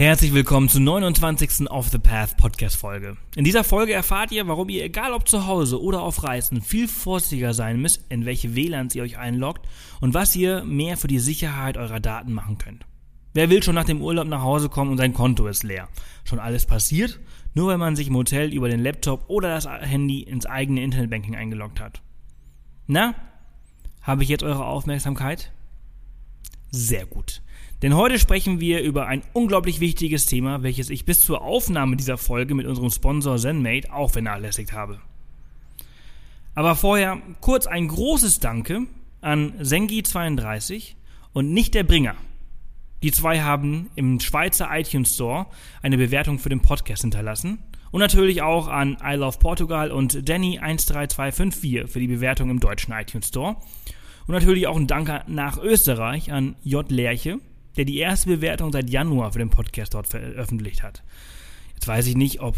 Herzlich willkommen zur 29. Off the Path Podcast Folge. In dieser Folge erfahrt ihr, warum ihr, egal ob zu Hause oder auf Reisen, viel vorsichtiger sein müsst, in welche WLANs ihr euch einloggt und was ihr mehr für die Sicherheit eurer Daten machen könnt. Wer will schon nach dem Urlaub nach Hause kommen und sein Konto ist leer? Schon alles passiert, nur weil man sich im Hotel über den Laptop oder das Handy ins eigene Internetbanking eingeloggt hat. Na, habe ich jetzt eure Aufmerksamkeit? Sehr gut. Denn heute sprechen wir über ein unglaublich wichtiges Thema, welches ich bis zur Aufnahme dieser Folge mit unserem Sponsor ZenMate auch vernachlässigt habe. Aber vorher kurz ein großes Danke an Sengi32 und nicht der Bringer. Die zwei haben im Schweizer iTunes Store eine Bewertung für den Podcast hinterlassen. Und natürlich auch an I Love Portugal und Danny13254 für die Bewertung im deutschen iTunes Store. Und natürlich auch ein Danke nach Österreich an J. Lerche, der die erste Bewertung seit Januar für den Podcast dort veröffentlicht hat. Jetzt weiß ich nicht, ob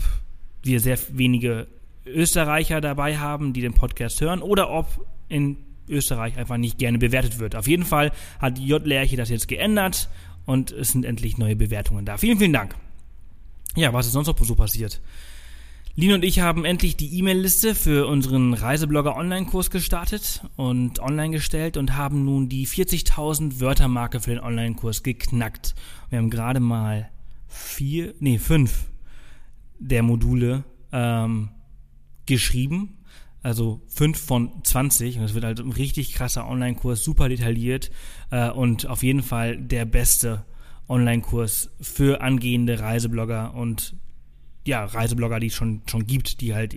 wir sehr wenige Österreicher dabei haben, die den Podcast hören, oder ob in Österreich einfach nicht gerne bewertet wird. Auf jeden Fall hat J. Lerche das jetzt geändert und es sind endlich neue Bewertungen da. Vielen, vielen Dank. Ja, was ist sonst noch so passiert? Lin und ich haben endlich die E-Mail-Liste für unseren Reiseblogger Online-Kurs gestartet und online gestellt und haben nun die 40.000 Wörtermarke für den Online-Kurs geknackt. Wir haben gerade mal vier, nee, fünf der Module ähm, geschrieben. Also fünf von 20. Und es wird halt ein richtig krasser Online-Kurs, super detailliert äh, und auf jeden Fall der beste Online-Kurs für angehende Reiseblogger und ja, Reiseblogger, die es schon, schon gibt, die halt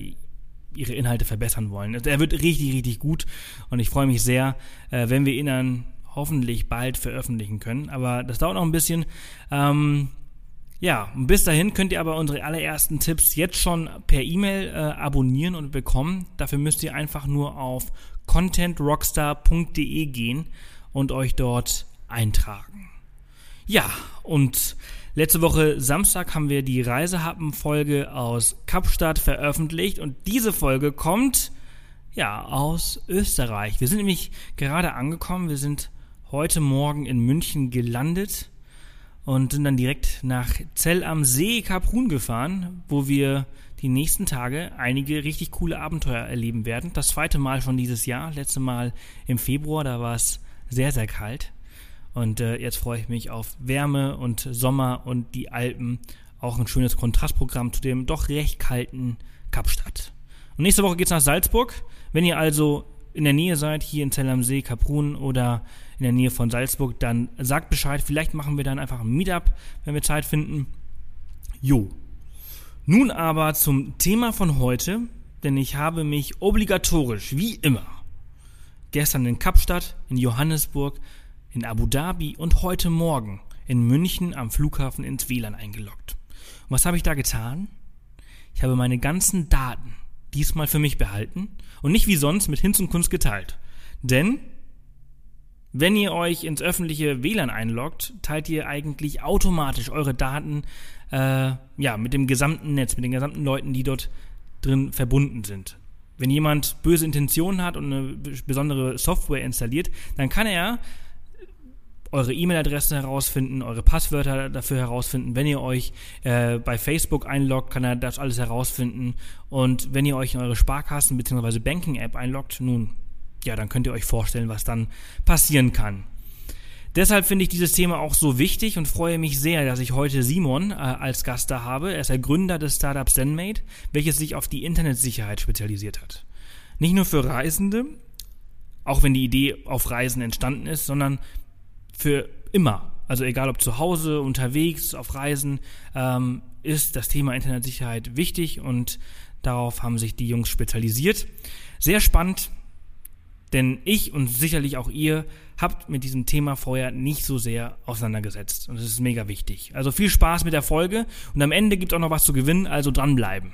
ihre Inhalte verbessern wollen. Also er wird richtig, richtig gut und ich freue mich sehr, äh, wenn wir ihn dann hoffentlich bald veröffentlichen können. Aber das dauert noch ein bisschen. Ähm, ja, bis dahin könnt ihr aber unsere allerersten Tipps jetzt schon per E-Mail äh, abonnieren und bekommen. Dafür müsst ihr einfach nur auf contentrockstar.de gehen und euch dort eintragen. Ja, und Letzte Woche Samstag haben wir die Reisehappen-Folge aus Kapstadt veröffentlicht und diese Folge kommt ja aus Österreich. Wir sind nämlich gerade angekommen. Wir sind heute Morgen in München gelandet und sind dann direkt nach Zell am See Kaprun gefahren, wo wir die nächsten Tage einige richtig coole Abenteuer erleben werden. Das zweite Mal schon dieses Jahr. Letzte Mal im Februar, da war es sehr, sehr kalt. Und äh, jetzt freue ich mich auf Wärme und Sommer und die Alpen. Auch ein schönes Kontrastprogramm zu dem doch recht kalten Kapstadt. Und nächste Woche geht's nach Salzburg. Wenn ihr also in der Nähe seid, hier in Zell am See, Kaprun oder in der Nähe von Salzburg, dann sagt Bescheid. Vielleicht machen wir dann einfach ein Meetup, wenn wir Zeit finden. Jo. Nun aber zum Thema von heute, denn ich habe mich obligatorisch, wie immer, gestern in Kapstadt, in Johannesburg, in Abu Dhabi und heute Morgen in München am Flughafen ins WLAN eingeloggt. Und was habe ich da getan? Ich habe meine ganzen Daten diesmal für mich behalten und nicht wie sonst mit Hinz und Kunst geteilt. Denn wenn ihr euch ins öffentliche WLAN einloggt, teilt ihr eigentlich automatisch eure Daten äh, ja, mit dem gesamten Netz, mit den gesamten Leuten, die dort drin verbunden sind. Wenn jemand böse Intentionen hat und eine besondere Software installiert, dann kann er eure E-Mail-Adresse herausfinden, eure Passwörter dafür herausfinden. Wenn ihr euch äh, bei Facebook einloggt, kann er das alles herausfinden. Und wenn ihr euch in eure Sparkassen- bzw. Banking-App einloggt, nun, ja, dann könnt ihr euch vorstellen, was dann passieren kann. Deshalb finde ich dieses Thema auch so wichtig und freue mich sehr, dass ich heute Simon äh, als Gast da habe. Er ist der Gründer des Startups ZenMate, welches sich auf die Internetsicherheit spezialisiert hat. Nicht nur für Reisende, auch wenn die Idee auf Reisen entstanden ist, sondern für immer, also egal ob zu Hause, unterwegs, auf Reisen, ähm, ist das Thema Internetsicherheit wichtig und darauf haben sich die Jungs spezialisiert. Sehr spannend, denn ich und sicherlich auch ihr habt mit diesem Thema vorher nicht so sehr auseinandergesetzt und es ist mega wichtig. Also viel Spaß mit der Folge und am Ende gibt es auch noch was zu gewinnen, also dranbleiben.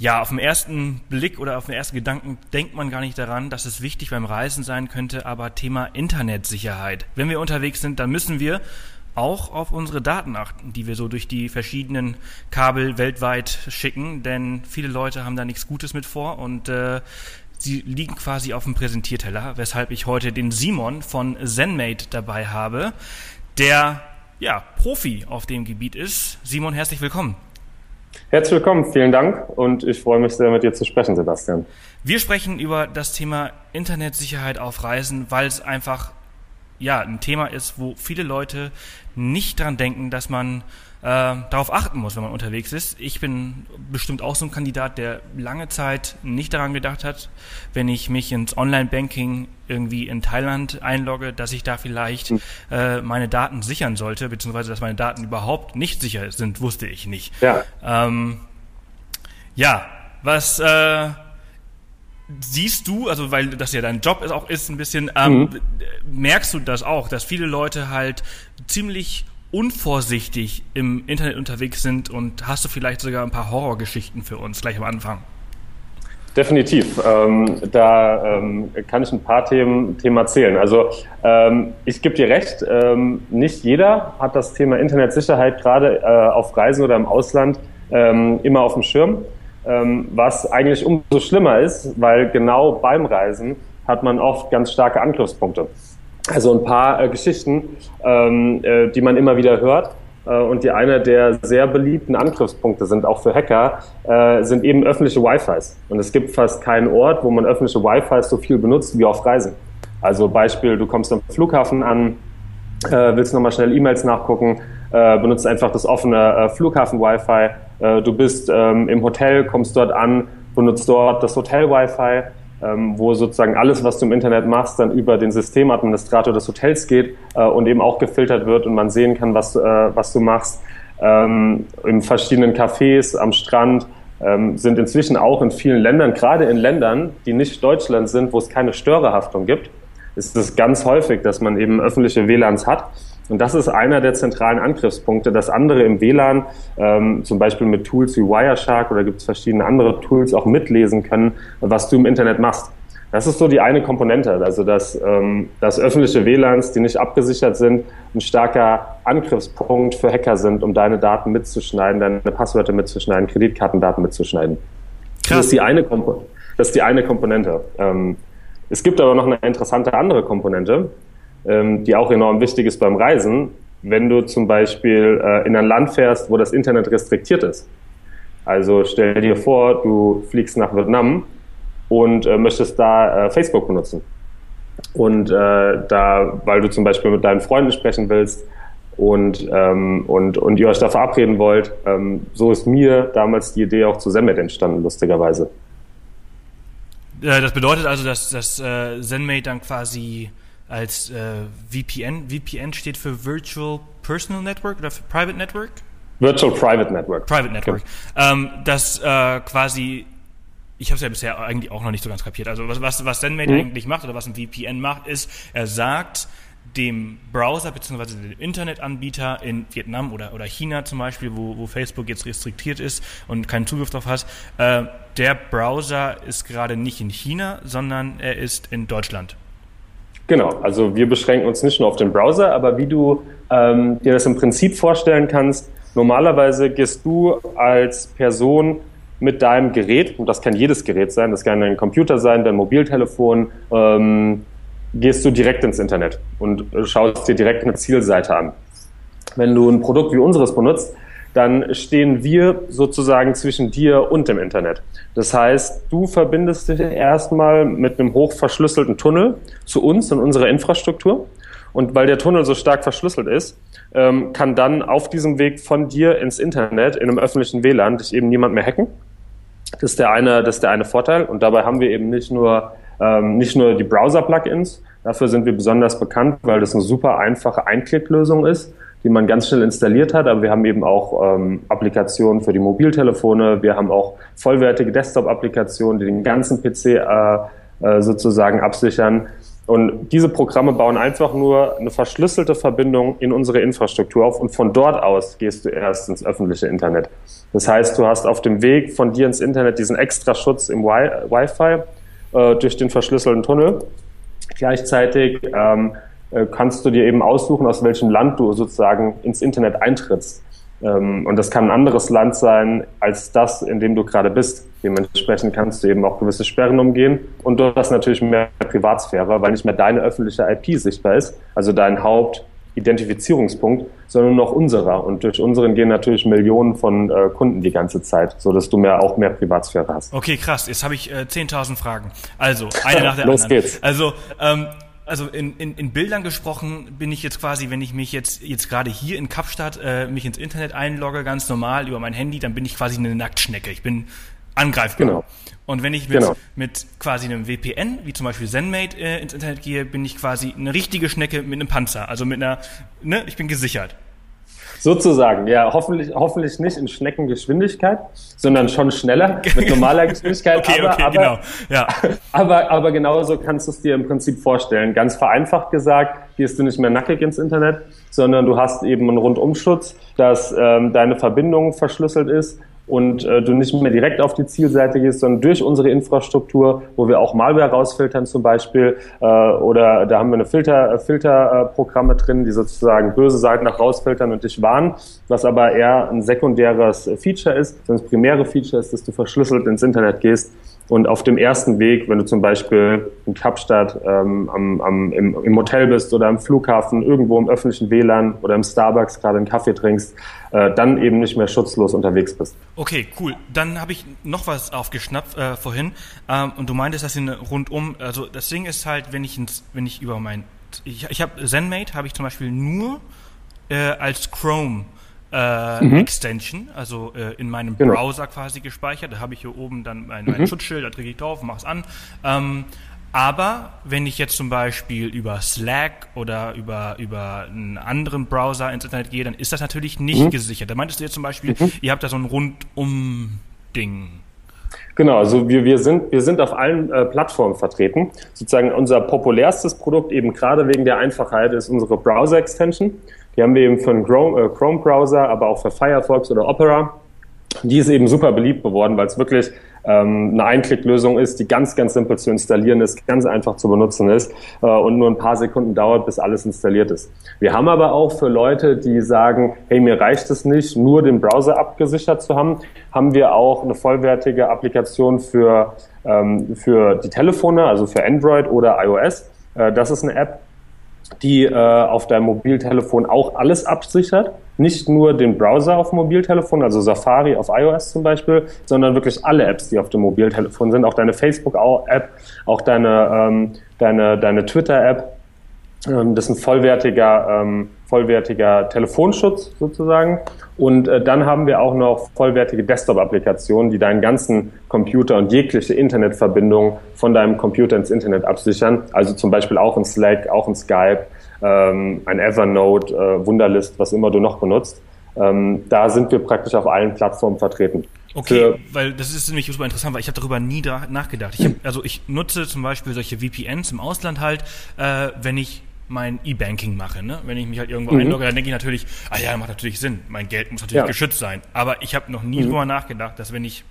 ja, auf den ersten Blick oder auf den ersten Gedanken denkt man gar nicht daran, dass es wichtig beim Reisen sein könnte, aber Thema Internetsicherheit. Wenn wir unterwegs sind, dann müssen wir auch auf unsere Daten achten, die wir so durch die verschiedenen Kabel weltweit schicken, denn viele Leute haben da nichts Gutes mit vor und äh, sie liegen quasi auf dem Präsentierteller, weshalb ich heute den Simon von ZenMate dabei habe, der ja Profi auf dem Gebiet ist. Simon, herzlich willkommen. Herzlich willkommen, vielen Dank und ich freue mich sehr, mit dir zu sprechen, Sebastian. Wir sprechen über das Thema Internetsicherheit auf Reisen, weil es einfach ja ein Thema ist, wo viele Leute nicht dran denken, dass man äh, darauf achten muss, wenn man unterwegs ist. Ich bin bestimmt auch so ein Kandidat, der lange Zeit nicht daran gedacht hat, wenn ich mich ins Online-Banking irgendwie in Thailand einlogge, dass ich da vielleicht hm. äh, meine Daten sichern sollte, beziehungsweise dass meine Daten überhaupt nicht sicher sind, wusste ich nicht. Ja, ähm, ja was äh, siehst du, also weil das ja dein Job ist, auch ist ein bisschen, ähm, mhm. merkst du das auch, dass viele Leute halt ziemlich unvorsichtig im Internet unterwegs sind und hast du vielleicht sogar ein paar Horrorgeschichten für uns gleich am Anfang? Definitiv. Ähm, da ähm, kann ich ein paar Themen, Themen erzählen. Also ähm, ich gebe dir recht, ähm, nicht jeder hat das Thema Internetsicherheit gerade äh, auf Reisen oder im Ausland ähm, immer auf dem Schirm, ähm, was eigentlich umso schlimmer ist, weil genau beim Reisen hat man oft ganz starke Angriffspunkte. Also ein paar äh, Geschichten, ähm, äh, die man immer wieder hört. Äh, und die einer der sehr beliebten Angriffspunkte sind, auch für Hacker, äh, sind eben öffentliche Wi-Fis. Und es gibt fast keinen Ort, wo man öffentliche Wi-Fis so viel benutzt wie auf Reisen. Also Beispiel, du kommst am Flughafen an, äh, willst nochmal schnell E-Mails nachgucken, äh, benutzt einfach das offene äh, Flughafen-Wi-Fi. Äh, du bist ähm, im Hotel, kommst dort an, benutzt dort das Hotel-Wi-Fi ähm, wo sozusagen alles, was du im Internet machst, dann über den Systemadministrator des Hotels geht äh, und eben auch gefiltert wird und man sehen kann, was, äh, was du machst. Ähm, in verschiedenen Cafés, am Strand, ähm, sind inzwischen auch in vielen Ländern, gerade in Ländern, die nicht Deutschland sind, wo es keine Störerhaftung gibt, ist es ganz häufig, dass man eben öffentliche WLANs hat und das ist einer der zentralen Angriffspunkte, dass andere im WLAN, ähm, zum Beispiel mit Tools wie Wireshark oder gibt es verschiedene andere Tools, auch mitlesen können, was du im Internet machst. Das ist so die eine Komponente, also dass, ähm, dass öffentliche WLANs, die nicht abgesichert sind, ein starker Angriffspunkt für Hacker sind, um deine Daten mitzuschneiden, deine Passwörter mitzuschneiden, Kreditkartendaten mitzuschneiden. Krass. Das ist die eine, Kompo das ist die eine Komponente. Ähm, es gibt aber noch eine interessante andere Komponente, ähm, die auch enorm wichtig ist beim Reisen, wenn du zum Beispiel äh, in ein Land fährst, wo das Internet restriktiert ist. Also stell dir vor, du fliegst nach Vietnam und äh, möchtest da äh, Facebook benutzen. Und äh, da, weil du zum Beispiel mit deinen Freunden sprechen willst und, ähm, und, und ihr euch da verabreden wollt, ähm, so ist mir damals die Idee auch zu Zenmate entstanden, lustigerweise. Äh, das bedeutet also, dass, dass äh, Zenmate dann quasi als äh, VPN. VPN steht für Virtual Personal Network oder für Private Network? Virtual Private Network. Private Network. Okay. Ähm, das äh, quasi, ich habe es ja bisher eigentlich auch noch nicht so ganz kapiert. Also was, was, was ZenMate mhm. eigentlich macht oder was ein VPN macht, ist, er sagt dem Browser bzw. dem Internetanbieter in Vietnam oder, oder China zum Beispiel, wo, wo Facebook jetzt restriktiert ist und keinen Zugriff darauf hat, äh, der Browser ist gerade nicht in China, sondern er ist in Deutschland. Genau, also wir beschränken uns nicht nur auf den Browser, aber wie du ähm, dir das im Prinzip vorstellen kannst, normalerweise gehst du als Person mit deinem Gerät, und das kann jedes Gerät sein, das kann dein Computer sein, dein Mobiltelefon, ähm, gehst du direkt ins Internet und schaust dir direkt eine Zielseite an. Wenn du ein Produkt wie unseres benutzt, dann stehen wir sozusagen zwischen dir und dem Internet. Das heißt, du verbindest dich erstmal mit einem hochverschlüsselten Tunnel zu uns und unserer Infrastruktur. Und weil der Tunnel so stark verschlüsselt ist, ähm, kann dann auf diesem Weg von dir ins Internet, in einem öffentlichen WLAN, dich eben niemand mehr hacken. Das ist der eine, das ist der eine Vorteil. Und dabei haben wir eben nicht nur, ähm, nicht nur die Browser-Plugins. Dafür sind wir besonders bekannt, weil das eine super einfache Einklicklösung ist die man ganz schnell installiert hat. Aber wir haben eben auch ähm, Applikationen für die Mobiltelefone. Wir haben auch vollwertige Desktop-Applikationen, die den ganzen PC äh, äh, sozusagen absichern. Und diese Programme bauen einfach nur eine verschlüsselte Verbindung in unsere Infrastruktur auf und von dort aus gehst du erst ins öffentliche Internet. Das heißt, du hast auf dem Weg von dir ins Internet diesen extra Schutz im Wi-Fi äh, durch den verschlüsselten Tunnel. Gleichzeitig ähm, äh, kannst du dir eben aussuchen, aus welchem Land du sozusagen ins Internet eintrittst. Ähm, und das kann ein anderes Land sein als das, in dem du gerade bist. Dementsprechend kannst du eben auch gewisse Sperren umgehen und du hast natürlich mehr Privatsphäre, weil nicht mehr deine öffentliche IP sichtbar ist, also dein Hauptidentifizierungspunkt, sondern noch unserer. Und durch unseren gehen natürlich Millionen von äh, Kunden die ganze Zeit, so dass du mehr auch mehr Privatsphäre hast. Okay, krass. Jetzt habe ich äh, 10.000 Fragen. Also eine nach der Los anderen. geht's. Also ähm, also in, in, in Bildern gesprochen bin ich jetzt quasi, wenn ich mich jetzt jetzt gerade hier in Kapstadt äh, mich ins Internet einlogge, ganz normal über mein Handy, dann bin ich quasi eine Nacktschnecke. Ich bin angreifbar. Genau. Und wenn ich mit, Genau. mit quasi einem VPN, wie zum Beispiel ZenMate, äh, ins Internet gehe, bin ich quasi eine richtige Schnecke mit einem Panzer. Also mit einer, ne, ich bin gesichert. Sozusagen, ja, hoffentlich, hoffentlich nicht in Schneckengeschwindigkeit, sondern schon schneller mit normaler Geschwindigkeit. Okay, aber, okay, aber, genau. Ja. Aber, aber genauso kannst du es dir im Prinzip vorstellen. Ganz vereinfacht gesagt, gehst du nicht mehr nackig ins Internet, sondern du hast eben einen Rundumschutz, dass ähm, deine Verbindung verschlüsselt ist und äh, du nicht mehr direkt auf die Zielseite gehst, sondern durch unsere Infrastruktur, wo wir auch Malware rausfiltern zum Beispiel, äh, oder da haben wir eine Filter, äh, Filterprogramme drin, die sozusagen böse Seiten nach rausfiltern und dich warnen, was aber eher ein sekundäres Feature ist, sondern das primäre Feature ist, dass du verschlüsselt ins Internet gehst und auf dem ersten Weg, wenn du zum Beispiel in Kapstadt ähm, am, am, im, im Hotel bist oder am Flughafen, irgendwo im öffentlichen WLAN oder im Starbucks gerade einen Kaffee trinkst, äh, dann eben nicht mehr schutzlos unterwegs bist. Okay, cool. Dann habe ich noch was aufgeschnappt äh, vorhin. Ähm, und du meintest, dass eine rundum, also das Ding ist halt, wenn ich ins, wenn ich über mein, ich, ich habe ZenMate habe ich zum Beispiel nur äh, als Chrome äh, Extension, also äh, in meinem Genau. Browser quasi gespeichert. Da habe ich hier oben dann mein, mein Schutzschild, da drücke ich drauf, mache es an. Ähm, aber wenn ich jetzt zum Beispiel über Slack oder über, über einen anderen Browser ins Internet gehe, dann ist das natürlich nicht gesichert. Da meintest du jetzt zum Beispiel, ihr habt da so ein Rundum-Ding. Genau, also wir, wir, sind, wir sind auf allen äh, Plattformen vertreten. Sozusagen unser populärstes Produkt, eben gerade wegen der Einfachheit, ist unsere Browser-Extension. Die haben wir eben für einen Chrome- äh, Chrome-Browser, aber auch für Firefox oder Opera. Die ist eben super beliebt geworden, weil es wirklich ähm, eine Einklicklösung ist, die ganz, ganz simpel zu installieren ist, ganz einfach zu benutzen ist äh, und nur ein paar Sekunden dauert, bis alles installiert ist. Wir haben aber auch für Leute, die sagen, hey, mir reicht es nicht, nur den Browser abgesichert zu haben, haben wir auch eine vollwertige Applikation für, ähm, für die Telefone, also für Android oder iOS. Äh, das ist eine App, die äh, auf deinem Mobiltelefon auch alles absichert. Nicht nur den Browser auf dem Mobiltelefon, also Safari auf iOS zum Beispiel, sondern wirklich alle Apps, die auf dem Mobiltelefon sind. Auch deine Facebook-App, auch deine, ähm, deine, deine Twitter-App. Ähm, das ist ein vollwertiger, ähm, vollwertiger Telefonschutz sozusagen. Und äh, dann haben wir auch noch vollwertige Desktop-Applikationen, die deinen ganzen Computer und jegliche Internetverbindung von deinem Computer ins Internet absichern. Also zum Beispiel auch in Slack, auch in Skype, ähm, ein Evernote, äh, Wunderlist, was immer du noch benutzt. Ähm, da sind wir praktisch auf allen Plattformen vertreten. Okay, Für- weil das ist nämlich super interessant, weil ich habe darüber nie da nachgedacht. Ich hab, also ich nutze zum Beispiel solche VPNs im Ausland halt, äh, wenn ich mein E-Banking mache, ne? Wenn ich mich halt irgendwo einlogge, dann denke ich natürlich, ah ja, macht natürlich Sinn. Mein Geld muss natürlich Ja. geschützt sein. Aber ich habe noch nie drüber nachgedacht, dass wenn ich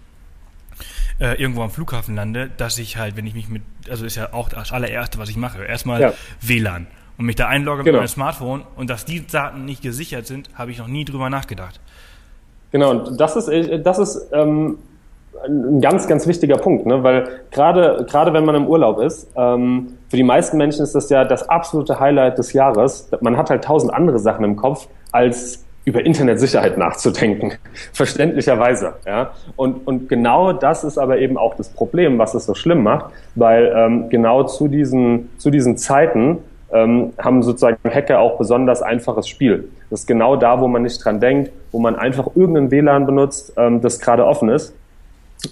äh, irgendwo am Flughafen lande, dass ich halt, wenn ich mich mit, also ist ja auch das allererste, was ich mache, erstmal Ja. WLAN und mich da einlogge Genau. mit meinem Smartphone und dass die Daten nicht gesichert sind, habe ich noch nie drüber nachgedacht. Genau, und das ist, äh, das ist ähm, ein ganz, ganz wichtiger Punkt, ne? weil gerade gerade wenn man im Urlaub ist, ähm, für die meisten Menschen ist das ja das absolute Highlight des Jahres. Man hat halt tausend andere Sachen im Kopf, als über Internetsicherheit nachzudenken, verständlicherweise. Ja? Und, und genau das ist aber eben auch das Problem, was es so schlimm macht, weil ähm, genau zu diesen, zu diesen Zeiten ähm, haben sozusagen Hacker auch besonders einfaches Spiel. Das ist genau da, wo man nicht dran denkt, wo man einfach irgendein WLAN benutzt, ähm, das gerade offen ist.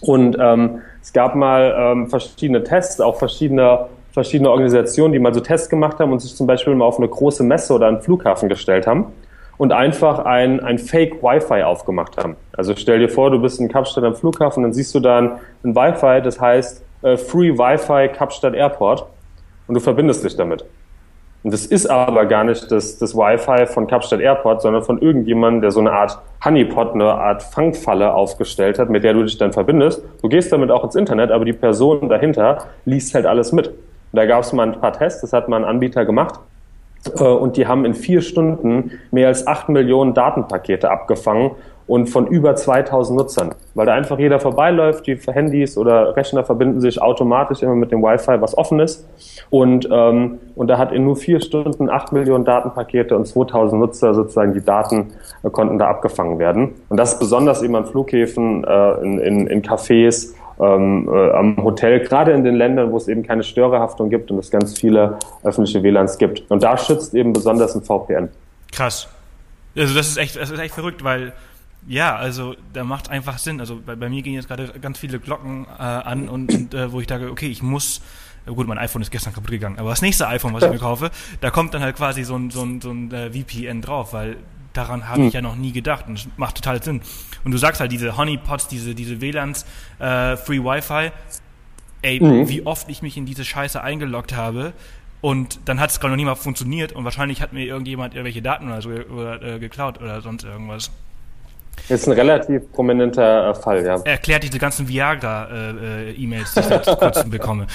Und ähm, es gab mal ähm, verschiedene Tests, auch verschiedene, verschiedene Organisationen, die mal so Tests gemacht haben und sich zum Beispiel mal auf eine große Messe oder einen Flughafen gestellt haben und einfach ein, ein Fake Wi-Fi aufgemacht haben. Also stell dir vor, du bist in Kapstadt am Flughafen, dann siehst du da ein, Wi-Fi, das heißt äh, Free Wi-Fi Kapstadt Airport und du verbindest dich damit. Und das ist aber gar nicht das, das Wi-Fi von Kapstadt Airport, sondern von irgendjemandem, der so eine Art Honeypot, eine Art Fangfalle aufgestellt hat, mit der du dich dann verbindest. Du gehst damit auch ins Internet, aber die Person dahinter liest halt alles mit. Und da gab es mal ein paar Tests, das hat mal ein Anbieter gemacht. Äh, und die haben in vier Stunden mehr als acht Millionen Datenpakete abgefangen und von über 2000 Nutzern, weil da einfach jeder vorbeiläuft, die Handys oder Rechner verbinden sich automatisch immer mit dem Wi-Fi, was offen ist und, ähm, und da hat in nur vier Stunden 8 Millionen Datenpakete und 2000 Nutzer sozusagen die Daten äh, konnten da abgefangen werden und das ist besonders eben an Flughäfen, äh, in, in, in Cafés, ähm, äh, am Hotel, gerade in den Ländern, wo es eben keine Störerhaftung gibt und es ganz viele öffentliche WLANs gibt. Und da schützt eben besonders ein VPN. Krass. Also das ist echt, das ist echt verrückt, weil ja, also da macht einfach Sinn. Also bei, bei mir gehen jetzt gerade ganz viele Glocken äh, an und, und äh, wo ich sage, okay, ich muss äh, gut, mein iPhone ist gestern kaputt gegangen, aber das nächste iPhone, was ich mir kaufe, da kommt dann halt quasi so ein, so ein, so ein äh, VPN drauf, weil daran habe ich hm. ja noch nie gedacht und das macht total Sinn. Und du sagst halt, diese Honeypots, diese, diese WLANs, äh, Free Wi-Fi, ey, mhm. wie oft ich mich in diese Scheiße eingeloggt habe und dann hat es gerade noch nie mal funktioniert und wahrscheinlich hat mir irgendjemand irgendwelche Daten oder so oder, äh, geklaut oder sonst irgendwas. Ist ein relativ prominenter äh, Fall, ja. Erklärt diese ganzen Viagra-E-Mails, äh, die ich seit kurzem bekomme.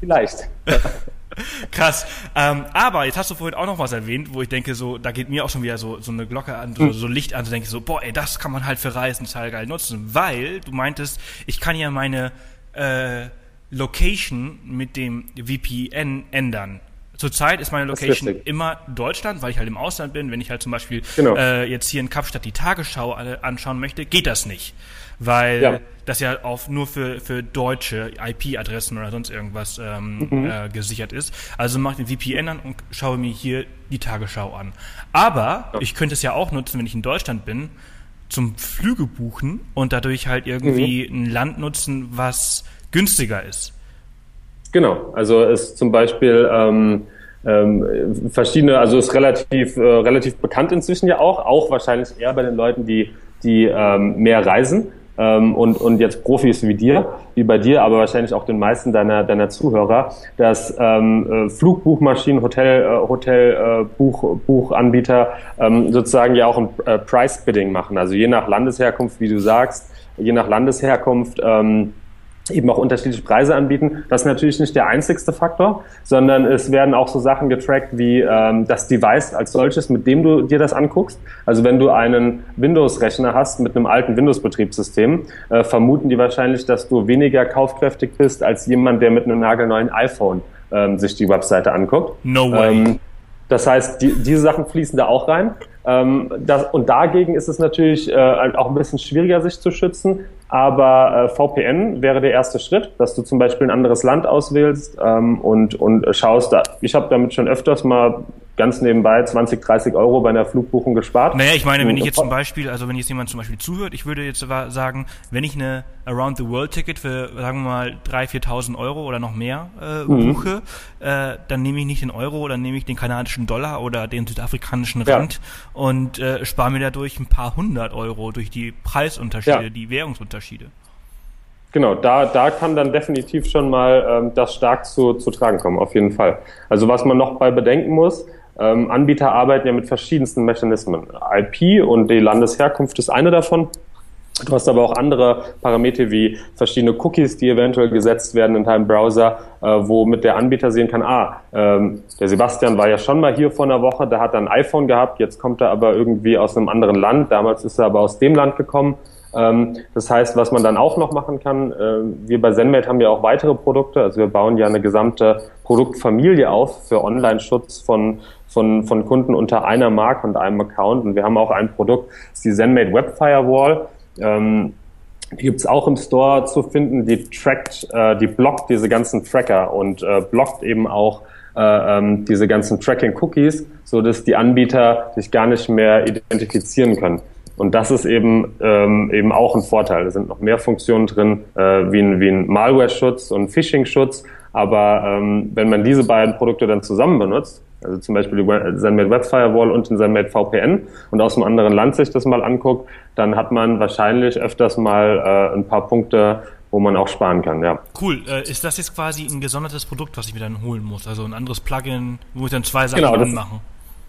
Vielleicht. Krass. Ähm, aber jetzt hast du vorhin auch noch was erwähnt, wo ich denke, so, da geht mir auch schon wieder so, so eine Glocke an, so, so Licht an, so denke ich so, boah, ey, das kann man halt für Reisen total geil nutzen, weil du meintest, ich kann ja meine äh, Location mit dem VPN ändern. Zurzeit ist meine Location ist immer Deutschland, weil ich halt im Ausland bin. Wenn ich halt zum Beispiel genau. äh, jetzt hier in Kapstadt die Tagesschau anschauen möchte, geht das nicht. Weil ja. das ja auch nur für, für deutsche IP-Adressen oder sonst irgendwas ähm, mhm. äh, gesichert ist. Also mache ich den VPN an und schaue mir hier die Tagesschau an. Aber ja. ich könnte es ja auch nutzen, wenn ich in Deutschland bin, zum Flüge buchen und dadurch halt irgendwie mhm. ein Land nutzen, was günstiger ist. Genau, also ist zum Beispiel ähm, ähm, verschiedene, also ist relativ äh, relativ bekannt inzwischen ja auch, auch wahrscheinlich eher bei den Leuten, die die ähm, mehr reisen. Ähm, und und jetzt Profis wie dir, wie bei dir, aber wahrscheinlich auch den meisten deiner deiner Zuhörer, dass ähm, äh, Flugbuchmaschinen, Hotel äh, Hotel äh, Buch Buchanbieter ähm, sozusagen ja auch ein äh, Price Bidding machen, also je nach Landesherkunft, wie du sagst, je nach Landesherkunft ähm, eben auch unterschiedliche Preise anbieten. Das ist natürlich nicht der einzigste Faktor, sondern es werden auch so Sachen getrackt wie ähm, das Device als solches, mit dem du dir das anguckst. Also wenn du einen Windows-Rechner hast mit einem alten Windows-Betriebssystem, äh, vermuten die wahrscheinlich, dass du weniger kaufkräftig bist als jemand, der mit einem nagelneuen iPhone ähm, sich die Webseite anguckt. No way. Ähm, das heißt, die, diese Sachen fließen da auch rein. Ähm, das, und dagegen ist es natürlich äh, auch ein bisschen schwieriger, sich zu schützen. Aber äh, VPN wäre der erste Schritt, dass du zum Beispiel ein anderes Land auswählst ähm, und, und schaust. Da, ich habe damit schon öfters mal ganz nebenbei 20, 30 Euro bei einer Flugbuchung gespart. Naja, ich meine, wenn ich jetzt zum Beispiel, also wenn jetzt jemand zum Beispiel zuhört, ich würde jetzt sagen, wenn ich eine Around the World Ticket für, sagen wir mal, 3.000, 4.000 Euro oder noch mehr äh, mhm. buche, äh, dann nehme ich nicht den Euro, dann nehme ich den kanadischen Dollar oder den südafrikanischen Rand ja. und äh, spare mir dadurch ein paar hundert Euro durch die Preisunterschiede, ja. die Währungsunterschiede. Genau, da, da kann dann definitiv schon mal ähm, das stark zu, zu tragen kommen, auf jeden Fall. Also was man noch bei bedenken muss, ähm, Anbieter arbeiten ja mit verschiedensten Mechanismen. IP und die Landesherkunft ist eine davon. Du hast aber auch andere Parameter wie verschiedene Cookies, die eventuell gesetzt werden in deinem Browser, äh, womit der Anbieter sehen kann, ah, ähm, der Sebastian war ja schon mal hier vor einer Woche, der hat ein iPhone gehabt, jetzt kommt er aber irgendwie aus einem anderen Land, damals ist er aber aus dem Land gekommen ähm, das heißt, was man dann auch noch machen kann, äh, wir bei ZenMate haben ja auch weitere Produkte, also wir bauen ja eine gesamte Produktfamilie auf für Online-Schutz von, von, von Kunden unter einer Marke und einem Account. Und wir haben auch ein Produkt, das ist die ZenMate Web Firewall. Ähm, die gibt's auch im Store zu finden. Die trackt, äh, die blockt diese ganzen Tracker und äh, blockt eben auch äh, ähm, diese ganzen Tracking-Cookies, so dass die Anbieter sich gar nicht mehr identifizieren können. Und das ist eben, ähm, eben auch ein Vorteil. Da sind noch mehr Funktionen drin, äh, wie ein, wie ein Malware-Schutz und Phishing-Schutz. Aber ähm, wenn man diese beiden Produkte dann zusammen benutzt, also zum Beispiel die ZenMate Web Firewall und den ZenMate VPN und aus einem anderen Land sich das mal anguckt, dann hat man wahrscheinlich öfters mal äh, ein paar Punkte wo man auch sparen kann, ja. Cool. Äh, ist das jetzt quasi ein gesondertes Produkt, was ich mir dann holen muss? Also ein anderes Plugin, wo ich dann zwei Sachen genau, anmachen?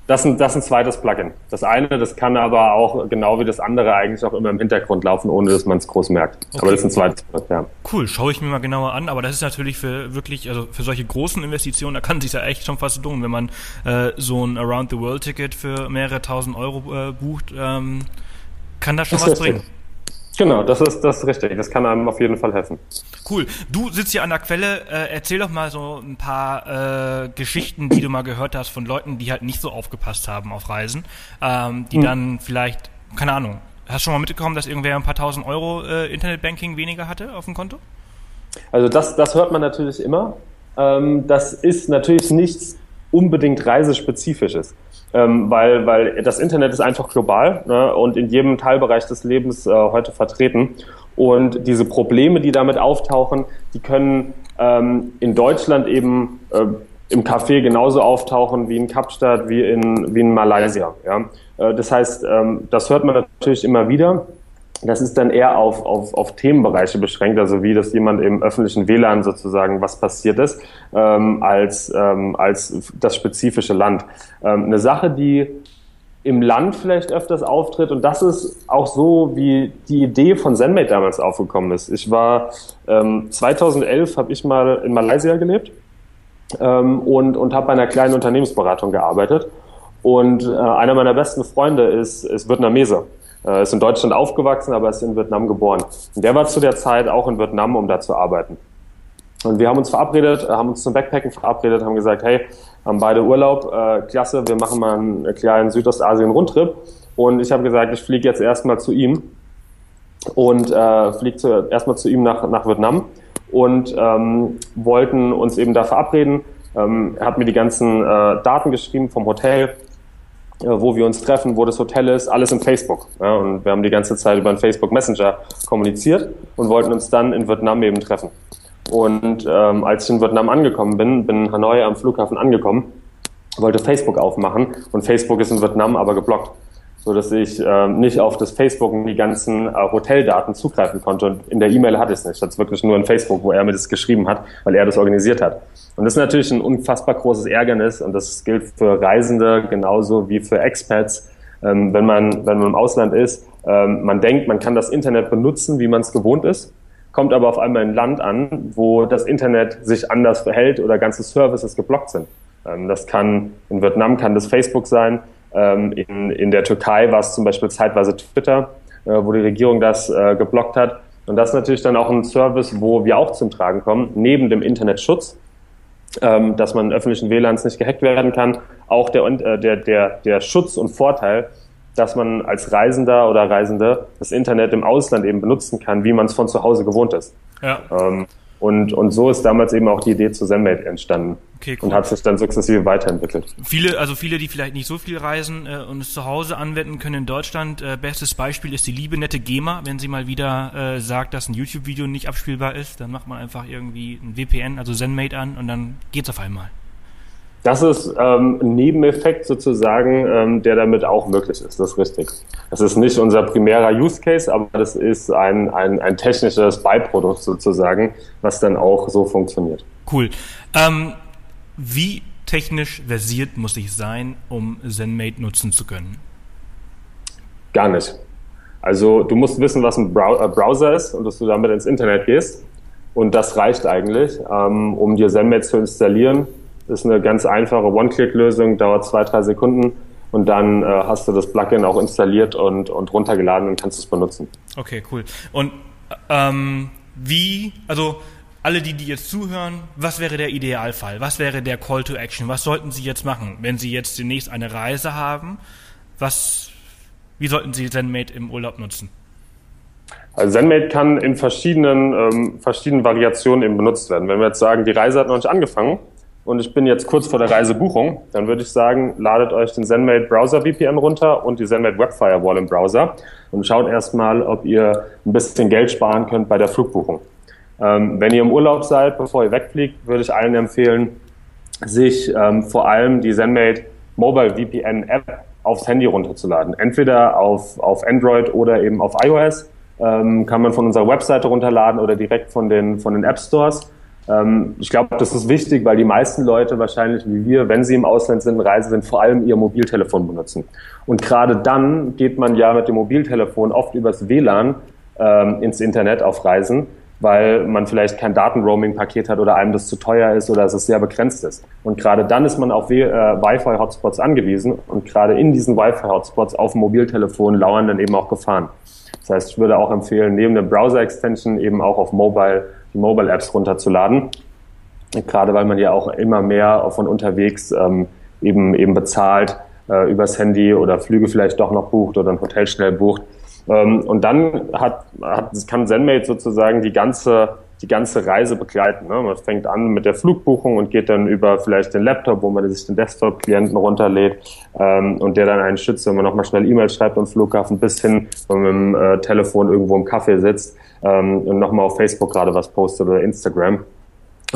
Das ist, das ist ein zweites Plugin. Das eine, das kann aber auch genau wie das andere eigentlich auch immer im Hintergrund laufen, ohne dass man es groß merkt. Okay. Aber das ist ein zweites Plugin, ja. Cool, schaue ich mir mal genauer an. Aber das ist natürlich für wirklich, also für solche großen Investitionen, da kann sich ja echt schon fast lohnen, wenn man äh, so ein Around-the-World-Ticket für mehrere tausend Euro äh, bucht, ähm, kann das schon das was bringen. Genau, das ist, das ist richtig. Das kann einem auf jeden Fall helfen. Cool. Du sitzt hier an der Quelle. Äh, erzähl doch mal so ein paar äh, Geschichten, die du mal gehört hast von Leuten, die halt nicht so aufgepasst haben auf Reisen, ähm, die hm. dann vielleicht, keine Ahnung, hast du schon mal mitbekommen, dass irgendwer ein paar tausend Euro äh, Internetbanking weniger hatte auf dem Konto? Also das, das hört man natürlich immer. Ähm, das ist natürlich nichts unbedingt reisespezifisches ähm, weil, weil das Internet ist einfach global ne, und in jedem Teilbereich des Lebens äh, heute vertreten. Und diese Probleme, die damit auftauchen, die können ähm, in Deutschland eben äh, im Café genauso auftauchen wie in Kapstadt, wie in, wie in Malaysia. Ja? Äh, das heißt, ähm, das hört man natürlich immer wieder. Das ist dann eher auf, auf, auf Themenbereiche beschränkt, also wie das jemand im öffentlichen WLAN sozusagen, was passiert ist, ähm, als, ähm, als das spezifische Land. Ähm, eine Sache, die im Land vielleicht öfters auftritt und das ist auch so, wie die Idee von ZenMate damals aufgekommen ist. Ich war ähm, 2011 habe ich mal in Malaysia gelebt ähm, und, und habe bei einer kleinen Unternehmensberatung gearbeitet und äh, einer meiner besten Freunde ist, ist Vietnameser. Er ist in Deutschland aufgewachsen, aber ist in Vietnam geboren. Und der war zu der Zeit auch in Vietnam, um da zu arbeiten. Und wir haben uns verabredet, haben uns zum Backpacken verabredet, haben gesagt, hey, haben beide Urlaub, äh, klasse, wir machen mal einen kleinen Südostasien-Rundtrip. Und ich habe gesagt, ich fliege jetzt erstmal zu ihm und äh, fliege erstmal zu ihm nach, nach Vietnam und ähm, wollten uns eben da verabreden. Ähm, er hat mir die ganzen äh, Daten geschrieben vom Hotel, äh, wo wir uns treffen, wo das Hotel ist, alles in Facebook. Ja, und wir haben die ganze Zeit über einen Facebook Messenger kommuniziert und wollten uns dann in Vietnam eben treffen. Und ähm, als ich in Vietnam angekommen bin, bin in Hanoi am Flughafen angekommen, wollte Facebook aufmachen und Facebook ist in Vietnam aber geblockt so dass ich äh, nicht auf das Facebook und die ganzen äh, Hoteldaten zugreifen konnte. Und in der E-Mail hatte ich es nicht. Ich hatte wirklich nur in Facebook, wo er mir das geschrieben hat, weil er das organisiert hat. Und das ist natürlich ein unfassbar großes Ärgernis und das gilt für Reisende genauso wie für Expats. Ähm, wenn man wenn man im Ausland ist, ähm, man denkt, man kann das Internet benutzen, wie man es gewohnt ist, kommt aber auf einmal in ein Land an, wo das Internet sich anders verhält oder ganze Services geblockt sind. Ähm, das kann in Vietnam kann das Facebook sein, in, in der Türkei war es zum Beispiel zeitweise Twitter, äh, wo die Regierung das äh, geblockt hat. Und das ist natürlich dann auch ein Service, wo wir auch zum Tragen kommen, neben dem Internetschutz, ähm, dass man in öffentlichen WLANs nicht gehackt werden kann, auch der, äh, der, der, der Schutz und Vorteil, dass man als Reisender oder Reisende das Internet im Ausland eben benutzen kann, wie man es von zu Hause gewohnt ist. Ja. Ähm, und, und so ist damals eben auch die Idee zu ZenMate entstanden. Okay, cool. Und hat sich dann sukzessive weiterentwickelt. Viele, also viele, die vielleicht nicht so viel reisen äh, und es zu Hause anwenden können in Deutschland. Äh, bestes Beispiel ist die liebe nette GEMA. Wenn sie mal wieder äh, sagt, dass ein YouTube-Video nicht abspielbar ist, dann macht man einfach irgendwie ein VPN, also ZenMate an und dann geht's auf einmal. Das ist ähm, ein Nebeneffekt sozusagen, ähm, der damit auch möglich ist. Das ist richtig. Das ist nicht unser primärer Use Case, aber das ist ein, ein, ein technisches Beiprodukt sozusagen, was dann auch so funktioniert. Cool. Ähm, wie technisch versiert muss ich sein, um ZenMate nutzen zu können? Gar nicht. Also du musst wissen, was ein äh, Browser ist und dass du damit ins Internet gehst. Und das reicht eigentlich, ähm, um dir ZenMate zu installieren ist eine ganz einfache One-Click-Lösung, dauert zwei, drei Sekunden und dann äh, hast du das Plugin auch installiert und, und runtergeladen und kannst es benutzen. Okay, cool. Und ähm, wie, also alle, die, die jetzt zuhören, was wäre der Idealfall? Was wäre der Call to Action? Was sollten Sie jetzt machen, wenn Sie jetzt demnächst eine Reise haben? Was, wie sollten Sie ZenMate im Urlaub nutzen? Also ZenMate kann in verschiedenen, ähm, verschiedenen Variationen eben benutzt werden. Wenn wir jetzt sagen, die Reise hat noch nicht angefangen, und ich bin jetzt kurz vor der Reisebuchung, dann würde ich sagen, ladet euch den ZenMate Browser VPN runter und die ZenMate Web Firewall im Browser und schaut erstmal, ob ihr ein bisschen Geld sparen könnt bei der Flugbuchung. Ähm, wenn ihr im Urlaub seid, bevor ihr wegfliegt, würde ich allen empfehlen, sich ähm, vor allem die ZenMate Mobile VPN App aufs Handy runterzuladen. Entweder auf, auf Android oder eben auf iOS. ähm, kann man von unserer Webseite runterladen oder direkt von den, von den App Stores. Ähm, ich glaube, das ist wichtig, weil die meisten Leute wahrscheinlich wie wir, wenn sie im Ausland sind, Reise sind, vor allem ihr Mobiltelefon benutzen. Und gerade dann geht man ja mit dem Mobiltelefon oft übers WLAN ähm, ins Internet auf Reisen, weil man vielleicht kein Datenroaming-Paket hat oder einem das zu teuer ist oder es sehr begrenzt ist. Und gerade dann ist man auf äh, Wi-Fi-Hotspots angewiesen und gerade in diesen Wi-Fi-Hotspots auf dem Mobiltelefon lauern dann eben auch Gefahren. Das heißt, ich würde auch empfehlen, neben der Browser-Extension eben auch auf Mobile die Mobile-Apps runterzuladen. Gerade weil man ja auch immer mehr von unterwegs ähm, eben, eben bezahlt äh, übers Handy oder Flüge vielleicht doch noch bucht oder ein Hotel schnell bucht. Ähm, und dann hat, hat, kann ZenMate sozusagen die ganze, die ganze Reise begleiten. Ne? Man fängt an mit der Flugbuchung und geht dann über vielleicht den Laptop, wo man sich den Desktop-Klienten runterlädt ähm, und der dann einen schützt, wenn man nochmal schnell E-Mail schreibt am Flughafen, bis hin, wenn man mit dem äh, Telefon irgendwo im Kaffee sitzt ähm, und nochmal auf Facebook gerade was postet oder Instagram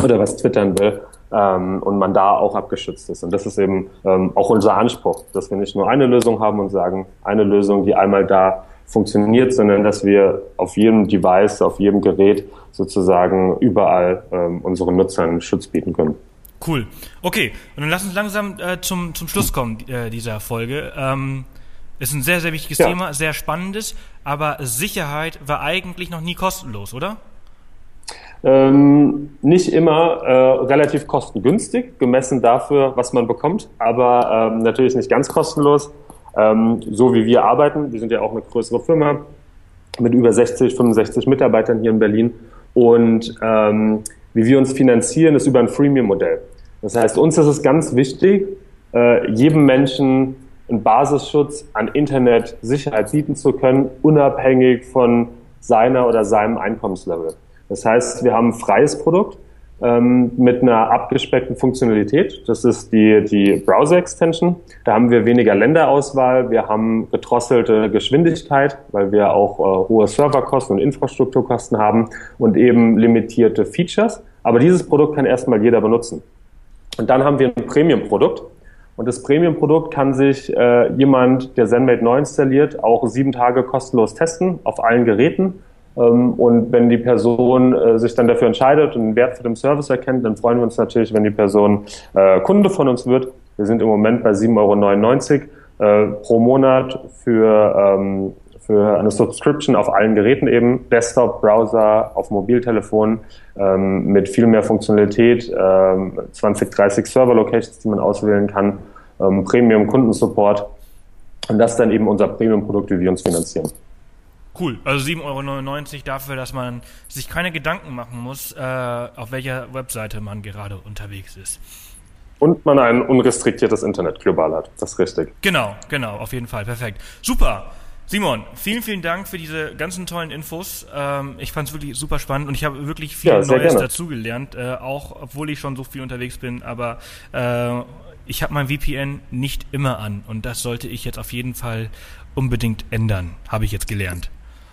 oder was twittern will. Ähm, und man da auch abgeschützt ist. Und das ist eben ähm, auch unser Anspruch, dass wir nicht nur eine Lösung haben und sagen, eine Lösung, die einmal da funktioniert, sondern dass wir auf jedem Device, auf jedem Gerät sozusagen überall ähm, unseren Nutzern Schutz bieten können. Cool. Okay, und dann lass uns langsam äh, zum, zum Schluss kommen äh, dieser Folge. Ähm, ist ein sehr, sehr wichtiges ja. Thema, sehr spannendes, aber Sicherheit war eigentlich noch nie kostenlos, oder? Ähm, nicht immer äh, relativ kostengünstig, gemessen dafür, was man bekommt, aber ähm, natürlich nicht ganz kostenlos ähm, so wie wir arbeiten. Wir sind ja auch eine größere Firma mit über 60, 65 Mitarbeitern hier in Berlin. Und ähm, wie wir uns finanzieren, ist über ein Freemium-Modell. Das heißt, uns ist es ganz wichtig, äh, jedem Menschen einen Basisschutz an Internet-Sicherheit bieten zu können, unabhängig von seiner oder seinem Einkommenslevel. Das heißt, wir haben ein freies Produkt, ähm, mit einer abgespeckten Funktionalität. Das ist die, die Browser-Extension. Da haben wir weniger Länderauswahl, wir haben gedrosselte Geschwindigkeit, weil wir auch äh, hohe Serverkosten und Infrastrukturkosten haben und eben limitierte Features. Aber dieses Produkt kann erstmal jeder benutzen. Und dann haben wir ein Premium-Produkt. Und das Premium-Produkt kann sich äh, jemand, der ZenMate neu installiert, auch sieben Tage kostenlos testen auf allen Geräten und wenn die Person äh, sich dann dafür entscheidet und einen Wert für den Service erkennt, dann freuen wir uns natürlich, wenn die Person äh, Kunde von uns wird. Wir sind im Moment bei 7,99 Euro äh, pro Monat für, ähm, für eine Subscription auf allen Geräten eben, Desktop, Browser, auf Mobiltelefon ähm, mit viel mehr Funktionalität, 20, 30 Server-Locations, die man auswählen kann, Premium-Kundensupport. Und das ist dann eben unser Premium-Produkt, wie wir uns finanzieren. Cool. Also 7,99 Euro dafür, dass man sich keine Gedanken machen muss, äh, auf welcher Webseite man gerade unterwegs ist. Und man ein unrestriktiertes Internet global hat. Das ist richtig. Genau, genau, auf jeden Fall. Perfekt. Super. Simon, vielen, vielen Dank für diese ganzen tollen Infos. Ähm, ich fand es wirklich super spannend und ich habe wirklich viel ja, Neues dazugelernt, äh, auch obwohl ich schon so viel unterwegs bin. Aber äh, ich habe mein VPN nicht immer an und das sollte ich jetzt auf jeden Fall unbedingt ändern, habe ich jetzt gelernt.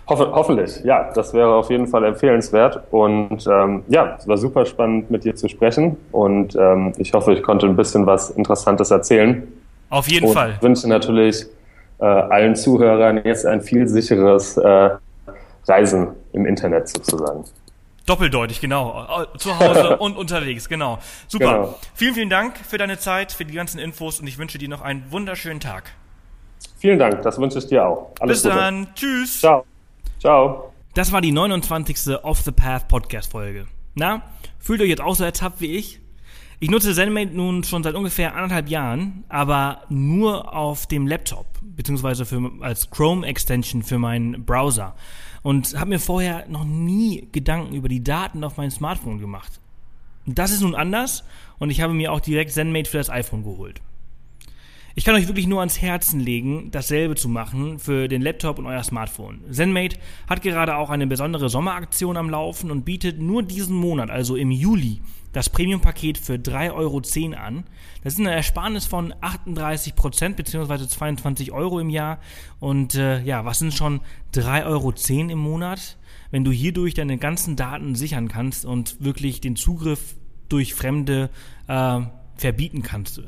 Hoffe, hoffentlich, ja, das wäre auf jeden Fall empfehlenswert. Und ähm, ja, es war super spannend, mit dir zu sprechen. Und ähm, ich hoffe, ich konnte ein bisschen was Interessantes erzählen. Auf jeden und Fall. Ich wünsche natürlich äh, allen Zuhörern jetzt ein viel sicheres äh, Reisen im Internet sozusagen. Doppeldeutig, genau. Zu Hause und unterwegs, genau. Super. Genau. Vielen, vielen Dank für deine Zeit, für die ganzen Infos und ich wünsche dir noch einen wunderschönen Tag. Vielen Dank, das wünsche ich dir auch. Alles Bis Gute. dann. Tschüss. Ciao. Ciao. Das war die 29. Off the Path Podcast Folge. Na, fühlt euch jetzt auch so ertappt wie ich? Ich nutze ZenMate nun schon seit ungefähr anderthalb Jahren, aber nur auf dem Laptop, beziehungsweise für, als Chrome-Extension für meinen Browser. Und habe mir vorher noch nie Gedanken über die Daten auf meinem Smartphone gemacht. Das ist nun anders und ich habe mir auch direkt ZenMate für das iPhone geholt. Ich kann euch wirklich nur ans Herzen legen, dasselbe zu machen für den Laptop und euer Smartphone. ZenMate hat gerade auch eine besondere Sommeraktion am Laufen und bietet nur diesen Monat, also im Juli, das Premium-Paket für 3,10 Euro an. Das ist eine Ersparnis von 38 Prozent bzw. 22 Euro im Jahr. Und äh, ja, was sind schon 3,10 Euro im Monat, wenn du hierdurch deine ganzen Daten sichern kannst und wirklich den Zugriff durch Fremde äh, verbieten kannst?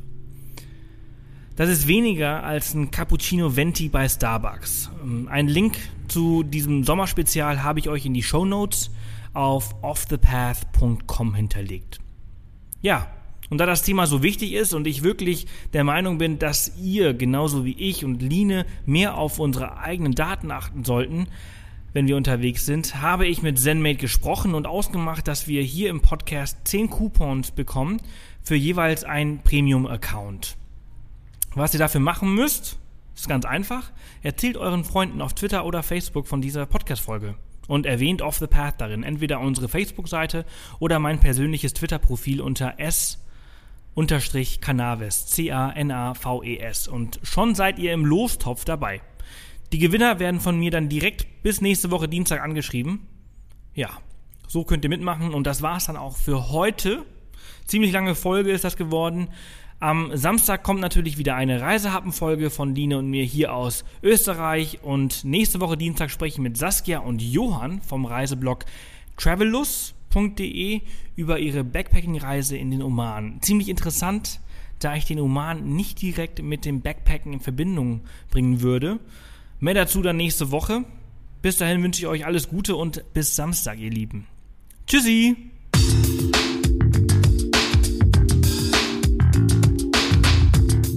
Das ist weniger als ein Cappuccino Venti bei Starbucks. Ähm, ein Link zu diesem Sommerspezial habe ich euch in die Show Notes auf offthepath.com hinterlegt. Ja, und da das Thema so wichtig ist und ich wirklich der Meinung bin, dass ihr genauso wie ich und Line mehr auf unsere eigenen Daten achten sollten, wenn wir unterwegs sind, habe ich mit ZenMate gesprochen und ausgemacht, dass wir hier im Podcast 10 Coupons bekommen für jeweils einen Premium-Account. Was ihr dafür machen müsst, ist ganz einfach. Erzählt euren Freunden auf Twitter oder Facebook von dieser Podcast-Folge und erwähnt Off the Path darin. Entweder unsere Facebook-Seite oder mein persönliches Twitter-Profil unter S unterstrich Canaves, C-A-N-A-V-E-S. Und schon seid ihr im Lostopf dabei. Die Gewinner werden von mir dann direkt bis nächste Woche Dienstag angeschrieben. Ja, so könnt ihr mitmachen. Und das war's dann auch für heute. Ziemlich lange Folge ist das geworden. Am Samstag kommt natürlich wieder eine Reisehappenfolge von Line und mir hier aus Österreich. Und nächste Woche Dienstag spreche ich mit Saskia und Johann vom Reiseblog Travelus www.reise.de über ihre Backpacking-Reise in den Oman. Ziemlich interessant, da ich den Oman nicht direkt mit dem Backpacken in Verbindung bringen würde. Mehr dazu dann nächste Woche. Bis dahin wünsche ich euch alles Gute und bis Samstag, ihr Lieben. Tschüssi!